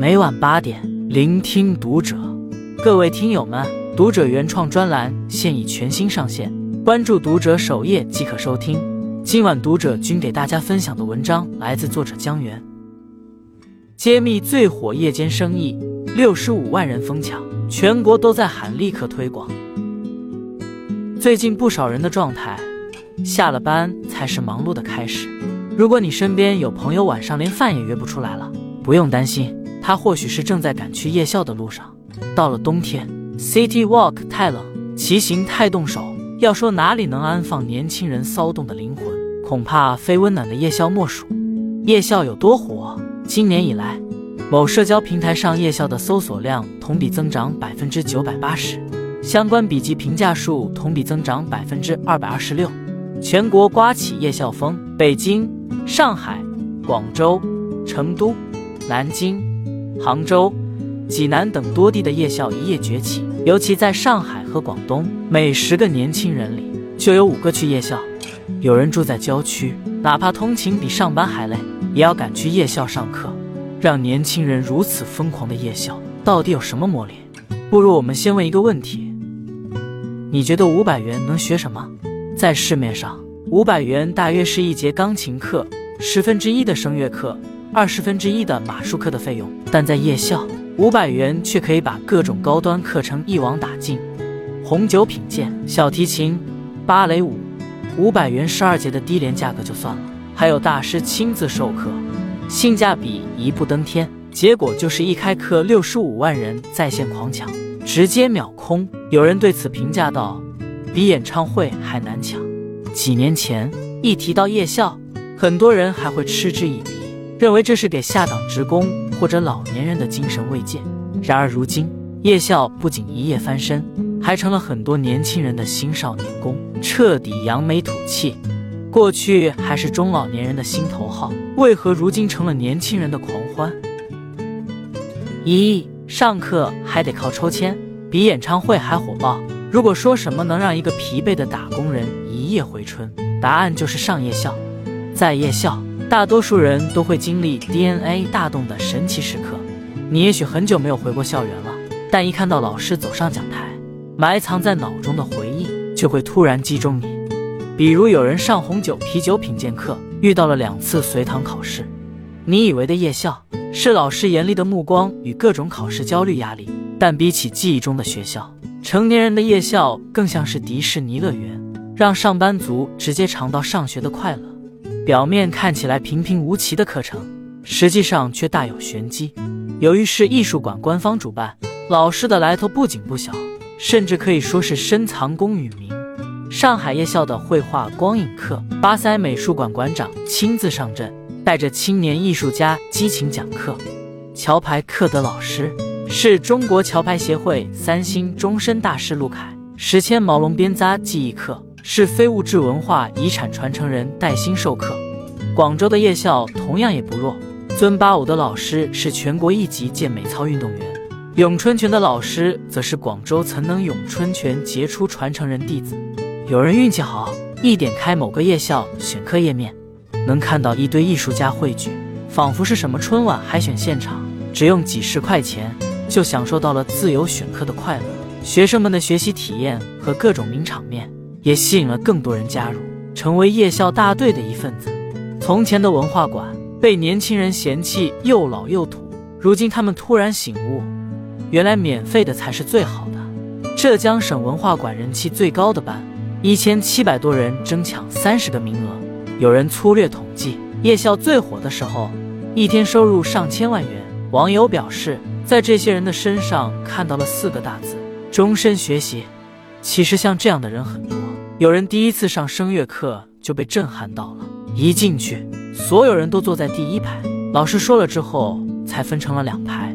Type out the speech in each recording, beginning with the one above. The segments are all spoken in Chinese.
每晚八点，聆听读者。各位听友们，读者原创专栏现已全新上线，关注读者首页即可收听。今晚读者君给大家分享的文章来自作者江源，揭秘最火夜间生意，六十五万人疯抢，全国都在喊立刻推广。最近不少人的状态，下了班才是忙碌的开始。如果你身边有朋友晚上连饭也约不出来了，不用担心，他或许是正在赶去夜校的路上。到了冬天，City Walk 太冷，骑行太冻手。要说哪里能安放年轻人骚动的灵魂，恐怕非温暖的夜校莫属。夜校有多火？今年以来，某社交平台上夜校的搜索量同比增长百分之九百八十，相关笔记评价数同比增长百分之二百二十六。全国刮起夜校风，北京、上海、广州、成都、南京、杭州。济南等多地的夜校一夜崛起，尤其在上海和广东，每十个年轻人里就有五个去夜校。有人住在郊区，哪怕通勤比上班还累，也要赶去夜校上课。让年轻人如此疯狂的夜校，到底有什么魔力？不如我们先问一个问题：你觉得五百元能学什么？在市面上，五百元大约是一节钢琴课十分之一的声乐课，二十分之一的马术课的费用。但在夜校，五百元却可以把各种高端课程一网打尽，红酒品鉴、小提琴、芭蕾舞，五百元十二节的低廉价格就算了，还有大师亲自授课，性价比一步登天。结果就是一开课，六十五万人在线狂抢，直接秒空。有人对此评价道：“比演唱会还难抢。”几年前一提到夜校，很多人还会嗤之以鼻，认为这是给下岗职工。或者老年人的精神慰藉。然而如今，夜校不仅一夜翻身，还成了很多年轻人的新少年宫，彻底扬眉吐气。过去还是中老年人的心头好，为何如今成了年轻人的狂欢？一上课还得靠抽签，比演唱会还火爆。如果说什么能让一个疲惫的打工人一夜回春，答案就是上夜校。在夜校。大多数人都会经历 DNA 大动的神奇时刻。你也许很久没有回过校园了，但一看到老师走上讲台，埋藏在脑中的回忆就会突然击中你。比如有人上红酒、啤酒品鉴课，遇到了两次随堂考试。你以为的夜校是老师严厉的目光与各种考试焦虑压力，但比起记忆中的学校，成年人的夜校更像是迪士尼乐园，让上班族直接尝到上学的快乐。表面看起来平平无奇的课程，实际上却大有玄机。由于是艺术馆官方主办，老师的来头不仅不小，甚至可以说是深藏功与名。上海夜校的绘画光影课，巴塞美术馆馆长亲自上阵，带着青年艺术家激情讲课。桥牌课的老师是中国桥牌协会三星终身大师陆凯。史千毛龙编扎技艺课。是非物质文化遗产传承人带薪授课。广州的夜校同样也不弱，尊巴舞的老师是全国一级健美操运动员，咏春拳的老师则是广州曾能咏春拳杰出传承人弟子。有人运气好，一点开某个夜校选课页面，能看到一堆艺术家汇聚，仿佛是什么春晚海选现场，只用几十块钱就享受到了自由选课的快乐。学生们的学习体验和各种名场面。也吸引了更多人加入，成为夜校大队的一份子。从前的文化馆被年轻人嫌弃又老又土，如今他们突然醒悟，原来免费的才是最好的。浙江省文化馆人气最高的班，一千七百多人争抢三十个名额。有人粗略统计，夜校最火的时候，一天收入上千万元。网友表示，在这些人的身上看到了四个大字：终身学习。其实像这样的人很多。有人第一次上声乐课就被震撼到了，一进去，所有人都坐在第一排，老师说了之后才分成了两排。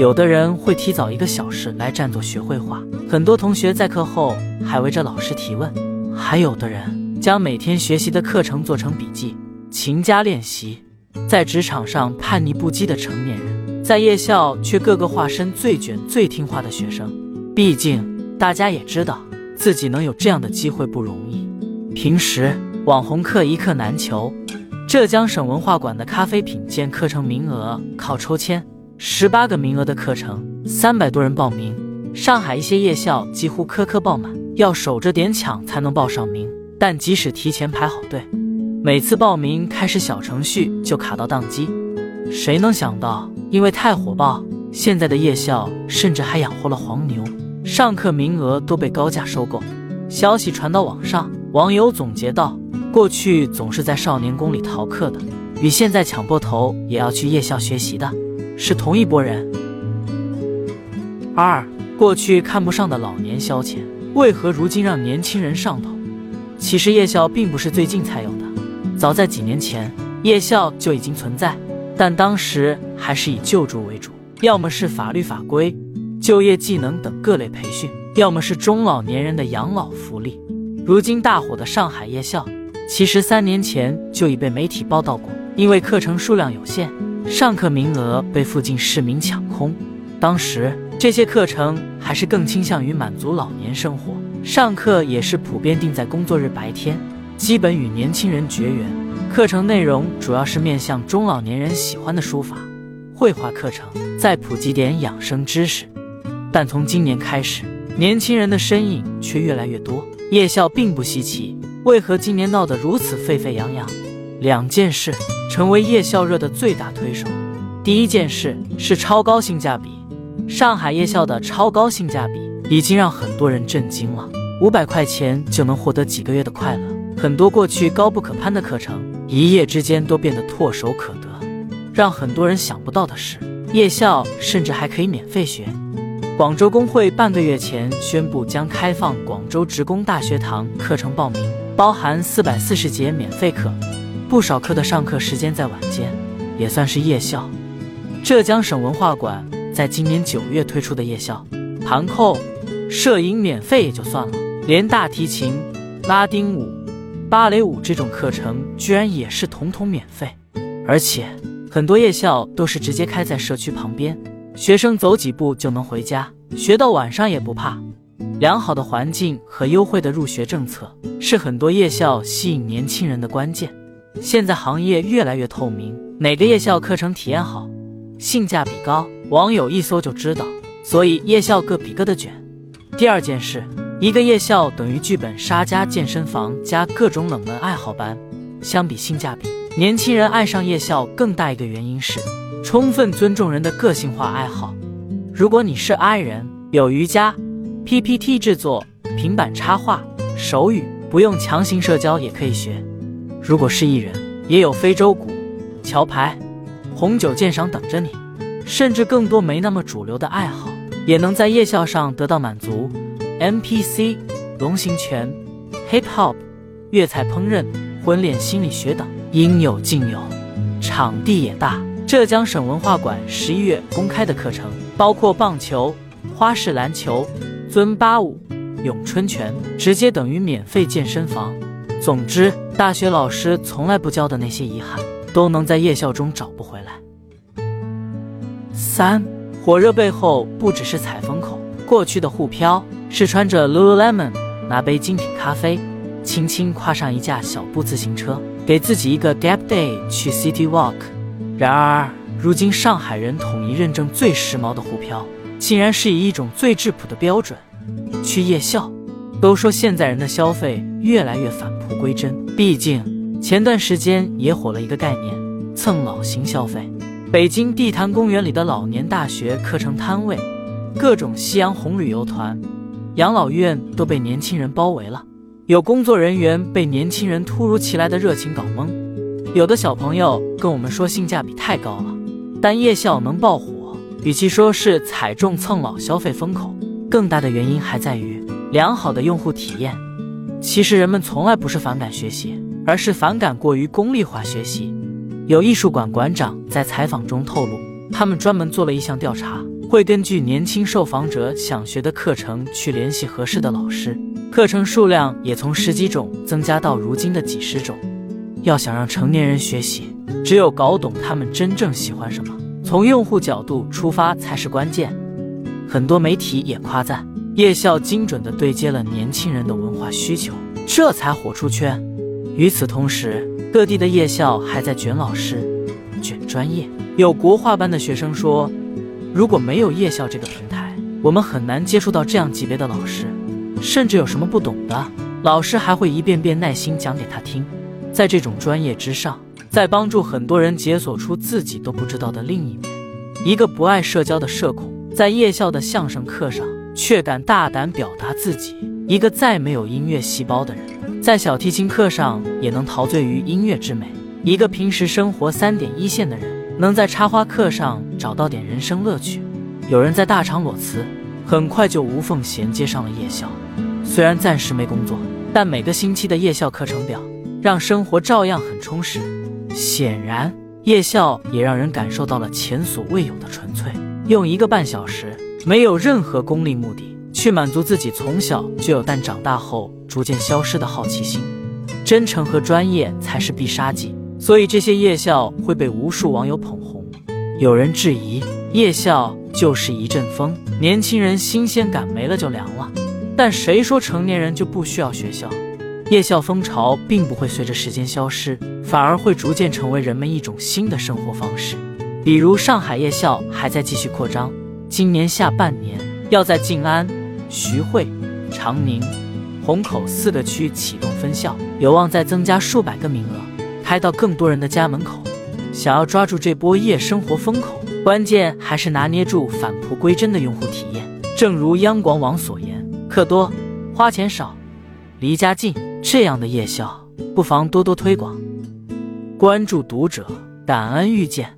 有的人会提早一个小时来占座学绘画，很多同学在课后还围着老师提问。还有的人将每天学习的课程做成笔记，勤加练习。在职场上叛逆不羁的成年人，在夜校却个个化身最卷最听话的学生。毕竟大家也知道。自己能有这样的机会不容易。平时网红课一课难求，浙江省文化馆的咖啡品鉴课程名额靠抽签，十八个名额的课程，三百多人报名。上海一些夜校几乎颗颗爆满，要守着点抢才能报上名。但即使提前排好队，每次报名开始小程序就卡到宕机。谁能想到，因为太火爆，现在的夜校甚至还养活了黄牛，上课名额都被高价收购。消息传到网上，网友总结道：“过去总是在少年宫里逃课的，与现在抢破头也要去夜校学习的，是同一拨人。”二。过去看不上的老年消遣，为何如今让年轻人上头？其实夜校并不是最近才有的，早在几年前，夜校就已经存在，但当时还是以救助为主，要么是法律法规、就业技能等各类培训，要么是中老年人的养老福利。如今大火的上海夜校，其实三年前就已被媒体报道过，因为课程数量有限，上课名额被附近市民抢空，当时。这些课程还是更倾向于满足老年生活，上课也是普遍定在工作日白天，基本与年轻人绝缘。课程内容主要是面向中老年人喜欢的书法、绘画课程，再普及点养生知识。但从今年开始，年轻人的身影却越来越多，夜校并不稀奇。为何今年闹得如此沸沸扬扬？两件事成为夜校热的最大推手。第一件事是超高性价比。上海夜校的超高性价比已经让很多人震惊了，五百块钱就能获得几个月的快乐，很多过去高不可攀的课程，一夜之间都变得唾手可得。让很多人想不到的是，夜校甚至还可以免费学。广州工会半个月前宣布将开放广州职工大学堂课程报名，包含四百四十节免费课，不少课的上课时间在晚间，也算是夜校。浙江省文化馆。在今年九月推出的夜校，盘扣、摄影免费也就算了，连大提琴、拉丁舞、芭蕾舞这种课程居然也是统统免费。而且很多夜校都是直接开在社区旁边，学生走几步就能回家，学到晚上也不怕。良好的环境和优惠的入学政策是很多夜校吸引年轻人的关键。现在行业越来越透明，哪个夜校课程体验好？性价比高，网友一搜就知道，所以夜校各比各的卷。第二件事，一个夜校等于剧本杀加健身房加各种冷门爱好班。相比性价比，年轻人爱上夜校更大一个原因是充分尊重人的个性化爱好。如果你是 I 人，有瑜伽、PPT 制作、平板插画、手语，不用强行社交也可以学。如果是艺人，也有非洲鼓、桥牌。红酒鉴赏等着你，甚至更多没那么主流的爱好，也能在夜校上得到满足。MPC、龙形拳、Hip Hop、粤菜烹饪、婚恋心理学等应有尽有，场地也大。浙江省文化馆十一月公开的课程包括棒球、花式篮球、尊巴舞、咏春拳，直接等于免费健身房。总之，大学老师从来不教的那些遗憾。都能在夜校中找不回来。三火热背后不只是踩风口，过去的沪漂是穿着 Lululemon，拿杯精品咖啡，轻轻跨上一架小步自行车，给自己一个 gap day 去 City Walk。然而，如今上海人统一认证最时髦的沪漂，竟然是以一种最质朴的标准去夜校。都说现在人的消费越来越返璞归真，毕竟。前段时间也火了一个概念——蹭老型消费。北京地坛公园里的老年大学课程摊位，各种夕阳红旅游团、养老院都被年轻人包围了。有工作人员被年轻人突如其来的热情搞懵，有的小朋友跟我们说性价比太高了。但夜校能爆火，与其说是踩中蹭老消费风口，更大的原因还在于良好的用户体验。其实人们从来不是反感学习。而是反感过于功利化学习。有艺术馆馆长在采访中透露，他们专门做了一项调查，会根据年轻受访者想学的课程去联系合适的老师，课程数量也从十几种增加到如今的几十种。要想让成年人学习，只有搞懂他们真正喜欢什么，从用户角度出发才是关键。很多媒体也夸赞夜校精准地对接了年轻人的文化需求，这才火出圈。与此同时，各地的夜校还在卷老师、卷专业。有国画班的学生说，如果没有夜校这个平台，我们很难接触到这样级别的老师，甚至有什么不懂的，老师还会一遍遍耐心讲给他听。在这种专业之上，在帮助很多人解锁出自己都不知道的另一面。一个不爱社交的社恐，在夜校的相声课上却敢大胆表达自己；一个再没有音乐细胞的人，在小提琴课上也能陶醉于音乐之美；一个平时生活三点一线的人，能在插花课上找到点人生乐趣。有人在大厂裸辞，很快就无缝衔接上了夜校。虽然暂时没工作，但每个星期的夜校课程表让生活照样很充实。显然。夜校也让人感受到了前所未有的纯粹，用一个半小时，没有任何功利目的，去满足自己从小就有但长大后逐渐消失的好奇心。真诚和专业才是必杀技，所以这些夜校会被无数网友捧红。有人质疑，夜校就是一阵风，年轻人新鲜感没了就凉了。但谁说成年人就不需要学校？夜校风潮并不会随着时间消失，反而会逐渐成为人们一种新的生活方式。比如上海夜校还在继续扩张，今年下半年要在静安、徐汇、长宁、虹口四个区启动分校，有望再增加数百个名额，开到更多人的家门口。想要抓住这波夜生活风口，关键还是拿捏住返璞归真的用户体验。正如央广网所言：“课多，花钱少，离家近。”这样的夜校，不妨多多推广。关注读者，感恩遇见。